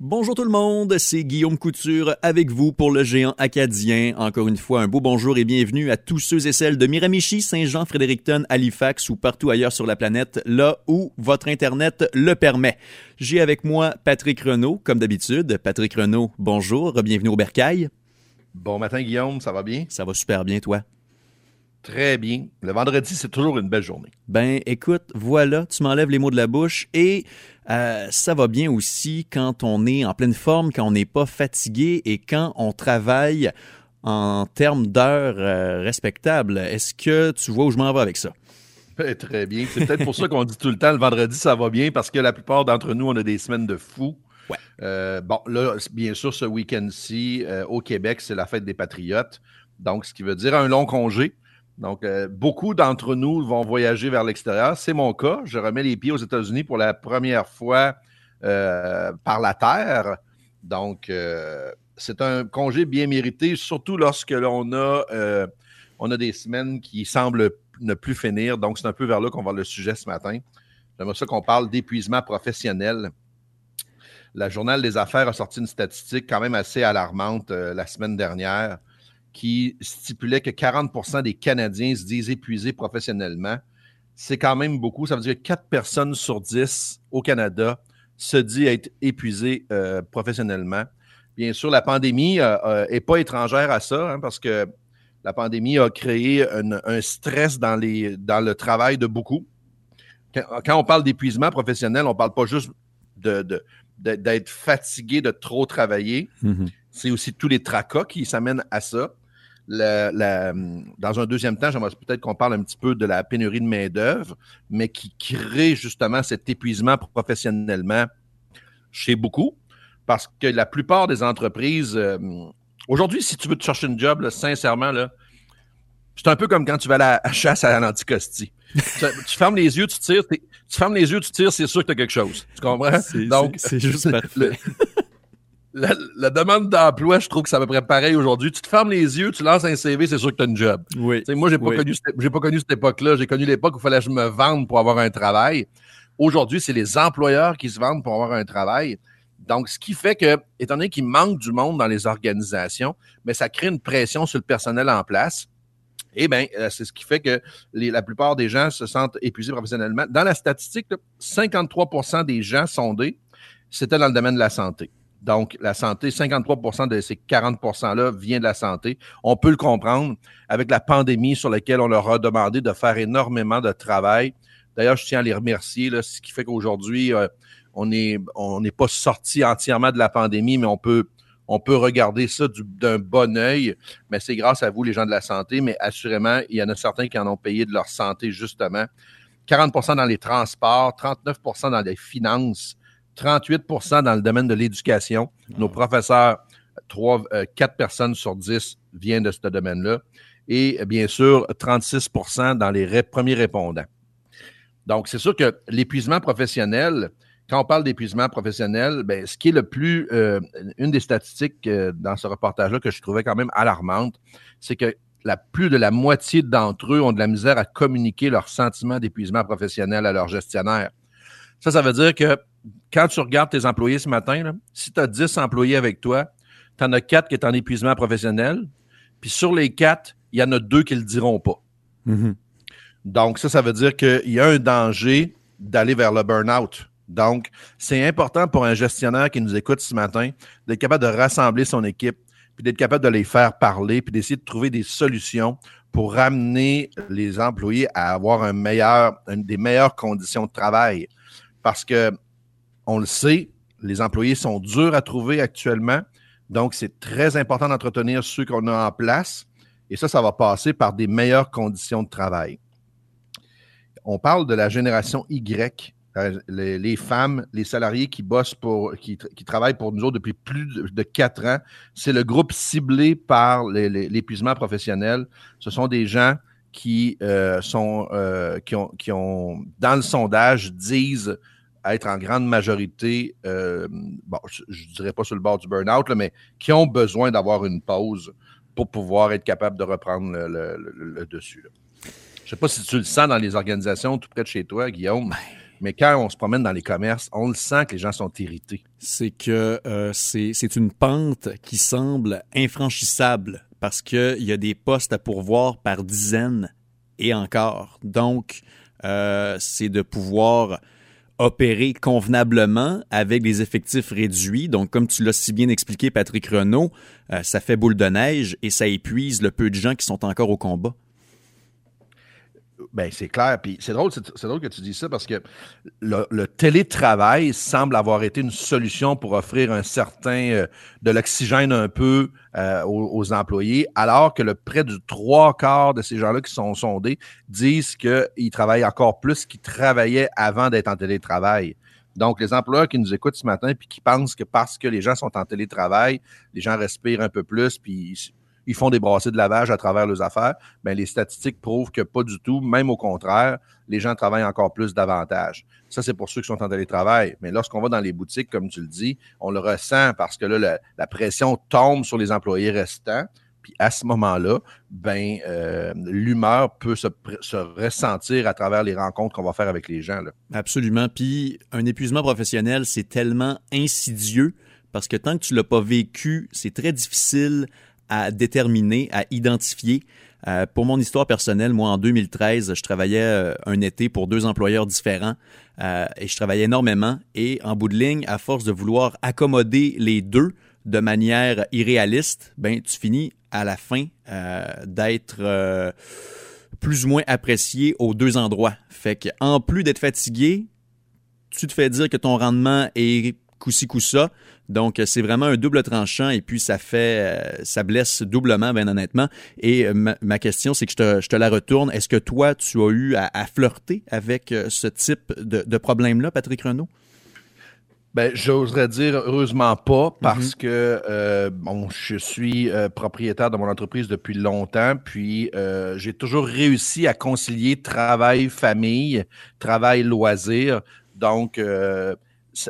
Bonjour tout le monde, c'est Guillaume Couture avec vous pour le géant acadien. Encore une fois, un beau bonjour et bienvenue à tous ceux et celles de Miramichi, Saint-Jean, Fredericton, Halifax ou partout ailleurs sur la planète, là où votre Internet le permet. J'ai avec moi Patrick Renault, comme d'habitude. Patrick Renault, bonjour, bienvenue au Bercail. Bon matin Guillaume, ça va bien? Ça va super bien, toi? Très bien. Le vendredi, c'est toujours une belle journée. Ben, écoute, voilà, tu m'enlèves les mots de la bouche et euh, ça va bien aussi quand on est en pleine forme, quand on n'est pas fatigué et quand on travaille en termes d'heures euh, respectables. Est-ce que tu vois où je m'en vais avec ça? Ben, très bien. C'est peut-être pour ça qu'on dit tout le temps le vendredi, ça va bien, parce que la plupart d'entre nous, on a des semaines de fous. Ouais. Euh, bon, là, bien sûr, ce week-end-ci, au Québec, c'est la fête des Patriotes. Donc, ce qui veut dire un long congé. Donc, euh, beaucoup d'entre nous vont voyager vers l'extérieur. C'est mon cas. Je remets les pieds aux États-Unis pour la première fois euh, par la terre. Donc, euh, c'est un congé bien mérité, surtout lorsque l'on a, a des semaines qui semblent ne plus finir. Donc, c'est un peu vers là qu'on va le sujet ce matin. J'aimerais ça qu'on parle d'épuisement professionnel. La Journal des Affaires a sorti une statistique quand même assez alarmante la semaine dernière qui stipulait que 40% des Canadiens se disent épuisés professionnellement. C'est quand même beaucoup. Ça veut dire que 4 personnes sur 10 au Canada se disent être épuisés euh, professionnellement. Bien sûr, la pandémie n'est euh, euh, pas étrangère à ça, hein, parce que la pandémie a créé un, stress dans, les, dans le travail de beaucoup. Quand, on parle d'épuisement professionnel, on ne parle pas juste d'être fatigué de trop travailler. Mm-hmm. C'est aussi tous les tracas qui s'amènent à ça dans un deuxième temps, j'aimerais peut-être qu'on parle un petit peu de la pénurie de main-d'œuvre, mais qui crée justement cet épuisement professionnellement chez beaucoup. Parce que la plupart des entreprises, euh, aujourd'hui, si tu veux te chercher une job, sincèrement, là, c'est un peu comme quand tu vas à la chasse à l'anticostie. tu, fermes les yeux, tu tires, tu fermes les yeux, tu tires, c'est sûr que tu as quelque chose. Tu comprends? Donc, c'est juste parfait la, demande d'emploi, je trouve que ça à peu près pareil aujourd'hui. Tu te fermes les yeux, tu lances un CV, c'est sûr que tu as une job. Oui. moi, j'ai pas, connu, pas connu cette époque-là. J'ai connu l'époque où il fallait que je me vende pour avoir un travail. Aujourd'hui, c'est les employeurs qui se vendent pour avoir un travail. Donc, ce qui fait que, étant donné qu'il manque du monde dans les organisations, mais ça crée une pression sur le personnel en place. Eh bien, euh, c'est ce qui fait que la plupart des gens se sentent épuisés professionnellement. Dans la statistique, 53% des gens sondés, c'était dans le domaine de la santé. Donc, la santé, 53% de ces 40 %-là vient de la santé. On peut le comprendre avec la pandémie sur laquelle on leur a demandé de faire énormément de travail. D'ailleurs, je tiens à les remercier, ce qui fait qu'aujourd'hui, euh, on n'est pas sorti entièrement de la pandémie, mais on peut, on peut regarder ça d'un bon œil. Mais c'est grâce à vous, les gens de la santé. Mais assurément, il y en a certains qui en ont payé de leur santé, justement. 40% dans les transports, 39% dans les finances, 38% dans le domaine de l'éducation. Nos professeurs, 3, 4 euh, personnes sur 10 viennent de ce domaine-là. Et bien sûr, 36% dans les premiers répondants. Donc, c'est sûr que l'épuisement professionnel, quand on parle d'épuisement professionnel, ben, ce qui est le plus, euh, une des statistiques euh, dans ce reportage-là que je trouvais quand même alarmante, c'est que la plus de la moitié d'entre eux ont de la misère à communiquer leur sentiment d'épuisement professionnel à leur gestionnaire. Ça, ça veut dire que quand tu regardes tes employés ce matin, si tu as 10 employés avec toi, tu en as 4 qui sont en épuisement professionnel, puis sur les 4, il y en a 2 qui ne le diront pas. Mm-hmm. Donc, ça, ça veut dire qu'il y a un danger d'aller vers le burn-out. Donc, c'est important pour un gestionnaire qui nous écoute ce matin d'être capable de rassembler son équipe, puis d'être capable de les faire parler, puis d'essayer de trouver des solutions pour ramener les employés à avoir un meilleur, des meilleures conditions de travail. Parce que on le sait, les employés sont durs à trouver actuellement. Donc, c'est très important d'entretenir ceux qu'on a en place. Et ça, ça va passer par des meilleures conditions de travail. On parle de la génération Y, les, femmes, les salariés qui bossent pour, qui, travaillent pour nous autres depuis plus de, quatre ans. C'est le groupe ciblé par l'épuisement professionnel. Ce sont des gens qui euh, euh, qui ont, dans le sondage, disent être en grande majorité, euh, bon, je ne dirais pas sur le bord du burn-out, mais qui ont besoin d'avoir une pause pour pouvoir être capable de reprendre le, dessus. Je ne sais pas si tu le sens dans les organisations tout près de chez toi, Guillaume. Mais quand on se promène dans les commerces, on le sent que les gens sont irrités. C'est que euh, c'est une pente qui semble infranchissable parce qu'il y a des postes à pourvoir par dizaines et encore. Donc, euh, c'est de pouvoir opérer convenablement avec des effectifs réduits. Donc, comme tu l'as si bien expliqué, Patrick Renault, euh, ça fait boule de neige et ça épuise le peu de gens qui sont encore au combat. Ben, c'est clair. Puis c'est drôle, c'est drôle que tu dis ça parce que le, télétravail semble avoir été une solution pour offrir un certain euh, de l'oxygène un peu euh, aux, employés, alors que le près du trois quarts de ces gens-là qui sont sondés disent qu'ils travaillent encore plus qu'ils travaillaient avant d'être en télétravail. Donc, les employeurs qui nous écoutent ce matin puis qui pensent que parce que les gens sont en télétravail, les gens respirent un peu plus puis ils font des brassées de lavage à travers leurs affaires, bien, les statistiques prouvent que pas du tout, même au contraire, les gens travaillent encore plus davantage. Ça, c'est pour ceux qui sont en télétravail. Mais lorsqu'on va dans les boutiques, comme tu le dis, on le ressent parce que là, la, pression tombe sur les employés restants. Puis à ce moment-là, ben, euh, l'humeur peut se, ressentir à travers les rencontres qu'on va faire avec les gens. Absolument. Puis un épuisement professionnel, c'est tellement insidieux parce que tant que tu l'as pas vécu, c'est très difficile à déterminer, à identifier. Euh, pour mon histoire personnelle, moi, en 2013, je travaillais euh, un été pour deux employeurs différents euh, et je travaillais énormément. Et en bout de ligne, à force de vouloir accommoder les deux de manière irréaliste, ben, tu finis à la fin d'être plus ou moins apprécié aux deux endroits. Fait que, en plus d'être fatigué, tu te fais dire que ton rendement est coup-ci, coup-ça. Donc, c'est vraiment un double tranchant et puis ça fait, euh, ça blesse doublement, bien honnêtement. Et euh, ma, question, c'est que je te, la retourne. Est-ce que toi, tu as eu à, flirter avec euh, ce type de, problème-là, Patrick Renault? Ben, j'oserais dire heureusement pas parce mm-hmm. que bon, je suis propriétaire de mon entreprise depuis longtemps, puis j'ai toujours réussi à concilier travail, famille, travail, loisir. Donc,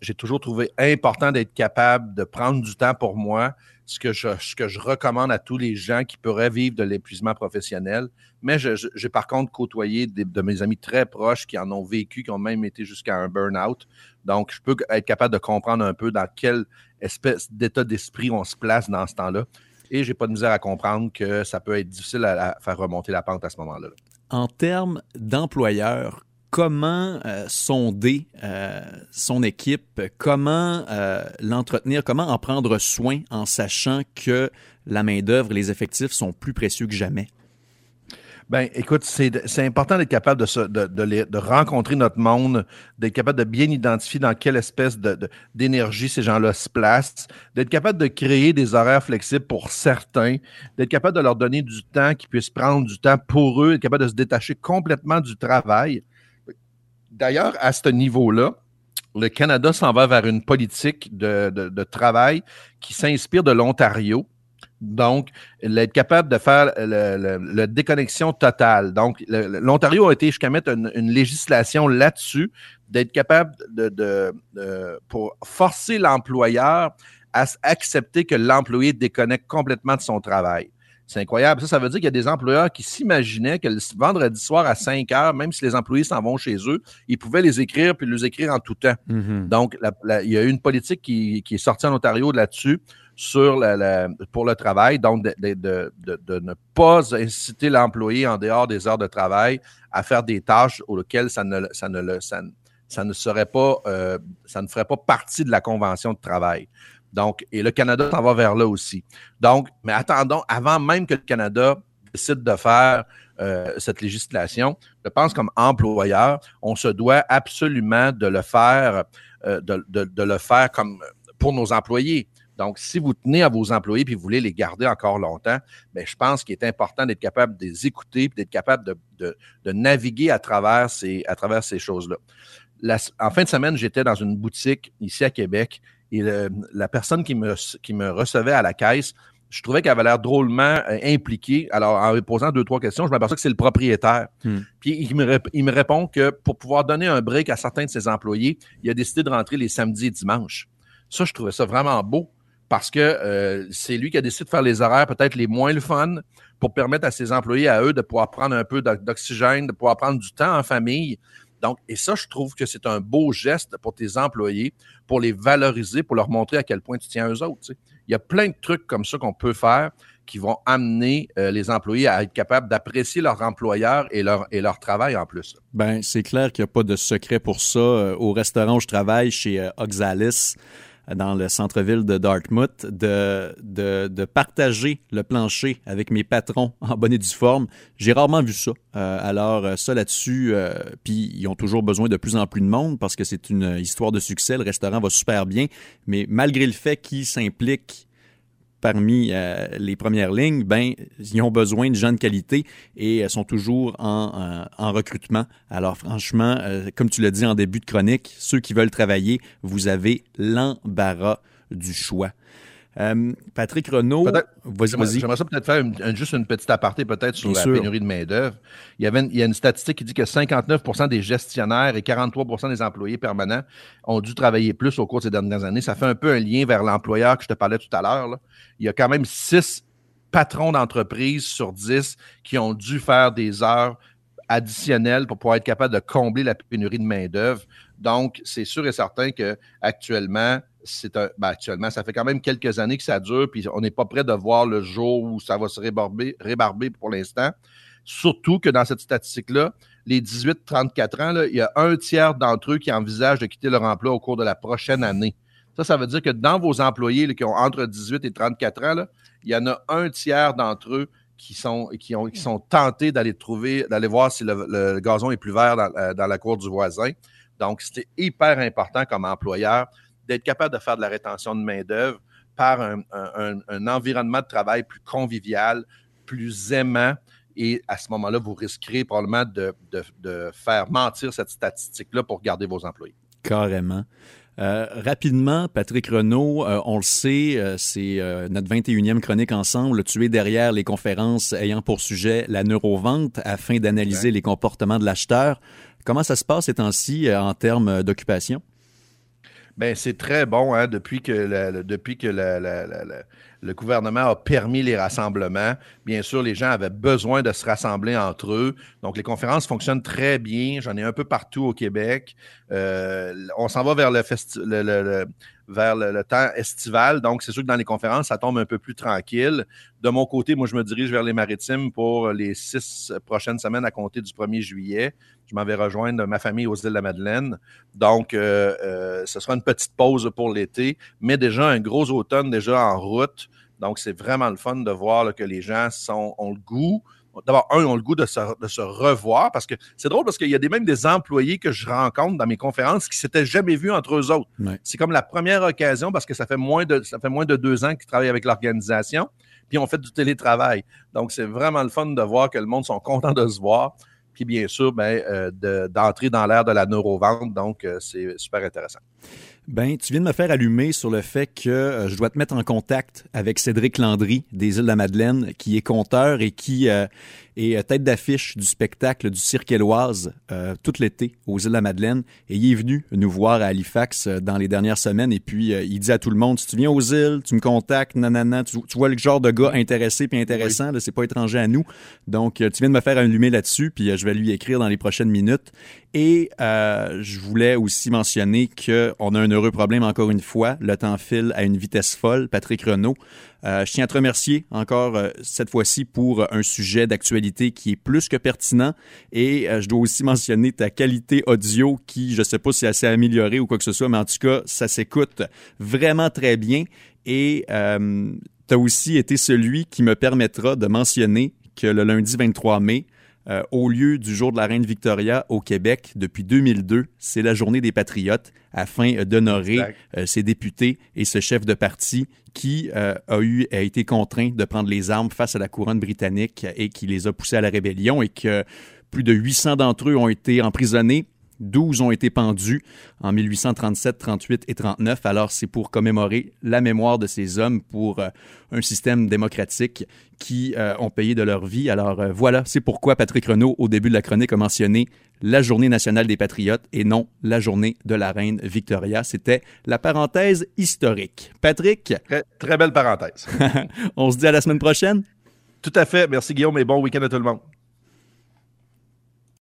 j'ai toujours trouvé important d'être capable de prendre du temps pour moi, ce que, je, ce que je recommande à tous les gens qui pourraient vivre de l'épuisement professionnel. Mais j'ai par contre côtoyé de mes amis très proches qui en ont vécu, qui ont même été jusqu'à un burn-out. Donc, je peux être capable de comprendre un peu dans quelle espèce d'état d'esprit on se place dans ce temps-là. Et j'ai pas de misère à comprendre que ça peut être difficile à, faire remonter la pente à ce moment-là. En termes d'employeurs, comment euh, sonder euh, son équipe, comment euh, l'entretenir, comment en prendre soin en sachant que la main-d'œuvre et les effectifs sont plus précieux que jamais? Ben, écoute, c'est important d'être capable de, rencontrer notre monde, d'être capable de bien identifier dans quelle espèce d'énergie ces gens-là se placent, d'être capable de créer des horaires flexibles pour certains, d'être capable de leur donner du temps, qu'ils puissent prendre du temps pour eux, d'être capable de se détacher complètement du travail. D'ailleurs, à ce niveau-là, le Canada s'en va vers une politique de, travail qui s'inspire de l'Ontario. Donc, être capable de faire la déconnexion totale. Donc, l'Ontario a été jusqu'à mettre une, législation là-dessus, d'être capable de, pour forcer l'employeur à accepter que l'employé déconnecte complètement de son travail. C'est incroyable. Ça, ça veut dire qu'il y a des employeurs qui s'imaginaient que le vendredi soir à 5 heures, même si les employés s'en vont chez eux, ils pouvaient les écrire puis les écrire en tout temps. Mm-hmm. Donc, il y a eu une politique qui, est sortie en Ontario là-dessus sur la, pour le travail, donc de, ne pas inciter l'employé en dehors des heures de travail à faire des tâches auxquelles ça ne, ça ne, ça, ne serait pas, euh, ça ne ferait pas partie de la convention de travail. Donc, et le Canada s'en va vers là aussi. Donc, mais attendons, avant même que le Canada décide de faire euh, cette législation, je pense comme employeur, on se doit absolument de le faire, euh, de, le faire comme pour nos employés. Donc, si vous tenez à vos employés et vous voulez les garder encore longtemps, bien, je pense qu'il est important d'être capable de les écouter et d'être capable de, naviguer à travers ces choses-là. en fin de semaine, j'étais dans une boutique ici à Québec et la personne qui me, qui me recevait à la caisse, je trouvais qu'elle avait l'air drôlement euh, impliquée. Alors, en posant deux, trois questions, je m'aperçois que c'est le propriétaire. Hmm. Puis, il me, il me, répond que pour pouvoir donner un break à certains de ses employés, il a décidé de rentrer les samedis et dimanches. Ça, je trouvais ça vraiment beau parce que euh, c'est lui qui a décidé de faire les horaires peut-être les moins le fun pour permettre à ses employés, à eux, de pouvoir prendre un peu d'oxygène, de pouvoir prendre du temps en famille. Et ça, je trouve que c'est un beau geste pour tes employés, pour les valoriser, pour leur montrer à quel point tu tiens à eux autres. Il y a plein de trucs comme ça qu'on peut faire qui vont amener euh, les employés à être capables d'apprécier leur employeur et leur, et leur travail en plus. Ben, c'est clair qu'il n'y a pas de secret pour ça. Euh, au restaurant où je travaille, chez euh, Oxalis, dans le centre-ville de Dartmouth, de, partager le plancher avec mes patrons en bonne et due forme. J'ai rarement vu ça. alors, ça là-dessus, puis ils ont toujours besoin de plus en plus de monde parce que c'est une histoire de succès. Le restaurant va super bien, mais malgré le fait qu'ils s'impliquent parmi euh, les premières lignes, ben, ils ont besoin de gens de qualité et sont toujours en, euh, en recrutement. Alors franchement, euh, comme tu l'as dit en début de chronique, ceux qui veulent travailler, vous avez l'embarras du choix. Euh, Patrick Renault, vas-y. J'aimerais ça peut-être faire juste une petite aparté peut-être sur la pénurie de main-d'œuvre. Il, il y a une statistique qui dit que 59% des gestionnaires et 43% des employés permanents ont dû travailler plus au cours de ces dernières années. Ça fait un peu un lien vers l'employeur que je te parlais tout à l'heure. Il y a quand même 6 patrons d'entreprise sur 10 qui ont dû faire des heures additionnelles pour pouvoir être capable de combler la pénurie de main-d'œuvre. Donc, c'est sûr et certain qu'actuellement, ben, actuellement, ça fait quand même quelques années que ça dure, puis on n'est pas prêt de voir le jour où ça va se rébarber, pour l'instant. Surtout que dans cette statistique-là, les 18-34 ans, il y a un tiers d'entre eux qui envisagent de quitter leur emploi au cours de la prochaine année. Ça, ça veut dire que dans vos employés qui ont entre 18 et 34 ans, il y en a un tiers d'entre eux qui sont tentés d'aller trouver, d'aller voir si le, gazon est plus vert dans, euh, dans la cour du voisin. Donc, c'était hyper important comme employeur d'être capable de faire de la rétention de main-d'œuvre par un, environnement de travail plus convivial, plus aimant. Et à ce moment-là, vous risquerez probablement de, faire mentir cette statistique-là pour garder vos employés. Carrément. Euh, rapidement, Patrick Renault, euh, on le sait, euh, c'est notre 21e chronique ensemble. Tu es derrière les conférences ayant pour sujet la neurovente afin d'analyser les comportements de l'acheteur. Comment ça se passe ces temps-ci en termes d'occupation? Ben, c'est très bon hein, depuis que, le, depuis que le gouvernement a permis les rassemblements. Bien sûr, les gens avaient besoin de se rassembler entre eux. Donc, les conférences fonctionnent très bien. J'en ai un peu partout au Québec. Euh, on s'en va vers le, le, vers le, temps estival. Donc, c'est sûr que dans les conférences, ça tombe un peu plus tranquille. De mon côté, moi, je me dirige vers les maritimes pour les six prochaines semaines à compter du 1er juillet. Je m'en vais rejoindre ma famille aux îles de la Madeleine. Donc, euh, euh, ce sera une petite pause pour l'été, mais déjà un gros automne déjà en route. Donc, c'est vraiment le fun de voir que les gens sont, ont le goût d'abord, un, ont le goût de se, revoir parce que c'est drôle parce qu'il y a des, même des employés que je rencontre dans mes conférences qui s'étaient jamais vus entre eux autres. C'est comme la première occasion parce que ça fait moins de, ça fait moins de deux ans qu'ils travaillent avec l'organisation, puis on fait du télétravail. Donc, c'est vraiment le fun de voir que le monde sont contents de se voir. Puis bien sûr, ben, euh, d'entrer dans l'ère de la neurovente. Donc, euh, c'est super intéressant. Ben, tu viens de me faire allumer sur le fait que euh, je dois te mettre en contact avec Cédric Landry des îles de la Madeleine, qui est conteur et qui euh, est euh, tête d'affiche du spectacle du Cirque Éloise tout l'été aux îles de la Madeleine. Et il est venu nous voir à Halifax dans les dernières semaines. Et puis, il dit à tout le monde, si tu viens aux îles, tu me contactes, nanana, tu, vois le genre de gars intéressé puis intéressant, c'est pas étranger à nous. Donc, tu viens de me faire allumer là-dessus, puis je vais lui écrire dans les prochaines minutes. Et je voulais aussi mentionner qu'on a un heureux problème encore une fois. Le temps file à une vitesse folle. Patrick Renault. Euh, je tiens à te remercier encore euh, cette fois-ci pour un sujet d'actualité qui est plus que pertinent. Et euh, je dois aussi mentionner ta qualité audio qui, je ne sais pas si elle s'est améliorée ou quoi que ce soit, mais en tout cas, ça s'écoute vraiment très bien. Et tu as aussi été celui qui me permettra de mentionner que le lundi 23 mai, euh, au lieu du jour de la reine Victoria au Québec depuis 2002. C'est la journée des patriotes afin d'honorer euh, ces députés et ce chef de parti qui euh, a, eu, a été contraint de prendre les armes face à la couronne britannique et qui les a poussés à la rébellion et que plus de 800 d'entre eux ont été emprisonnés 12 ont été pendus en 1837, 38 et 39. Alors, c'est pour commémorer la mémoire de ces hommes pour euh, un système démocratique qui euh, ont payé de leur vie. Alors, euh, voilà, c'est pourquoi Patrick Renault, au début de la chronique, a mentionné la journée nationale des patriotes et non la journée de la reine Victoria. C'était la parenthèse historique. Patrick? Très, très belle parenthèse. On se dit à la semaine prochaine. Tout à fait. Merci Guillaume et bon week-end à tout le monde.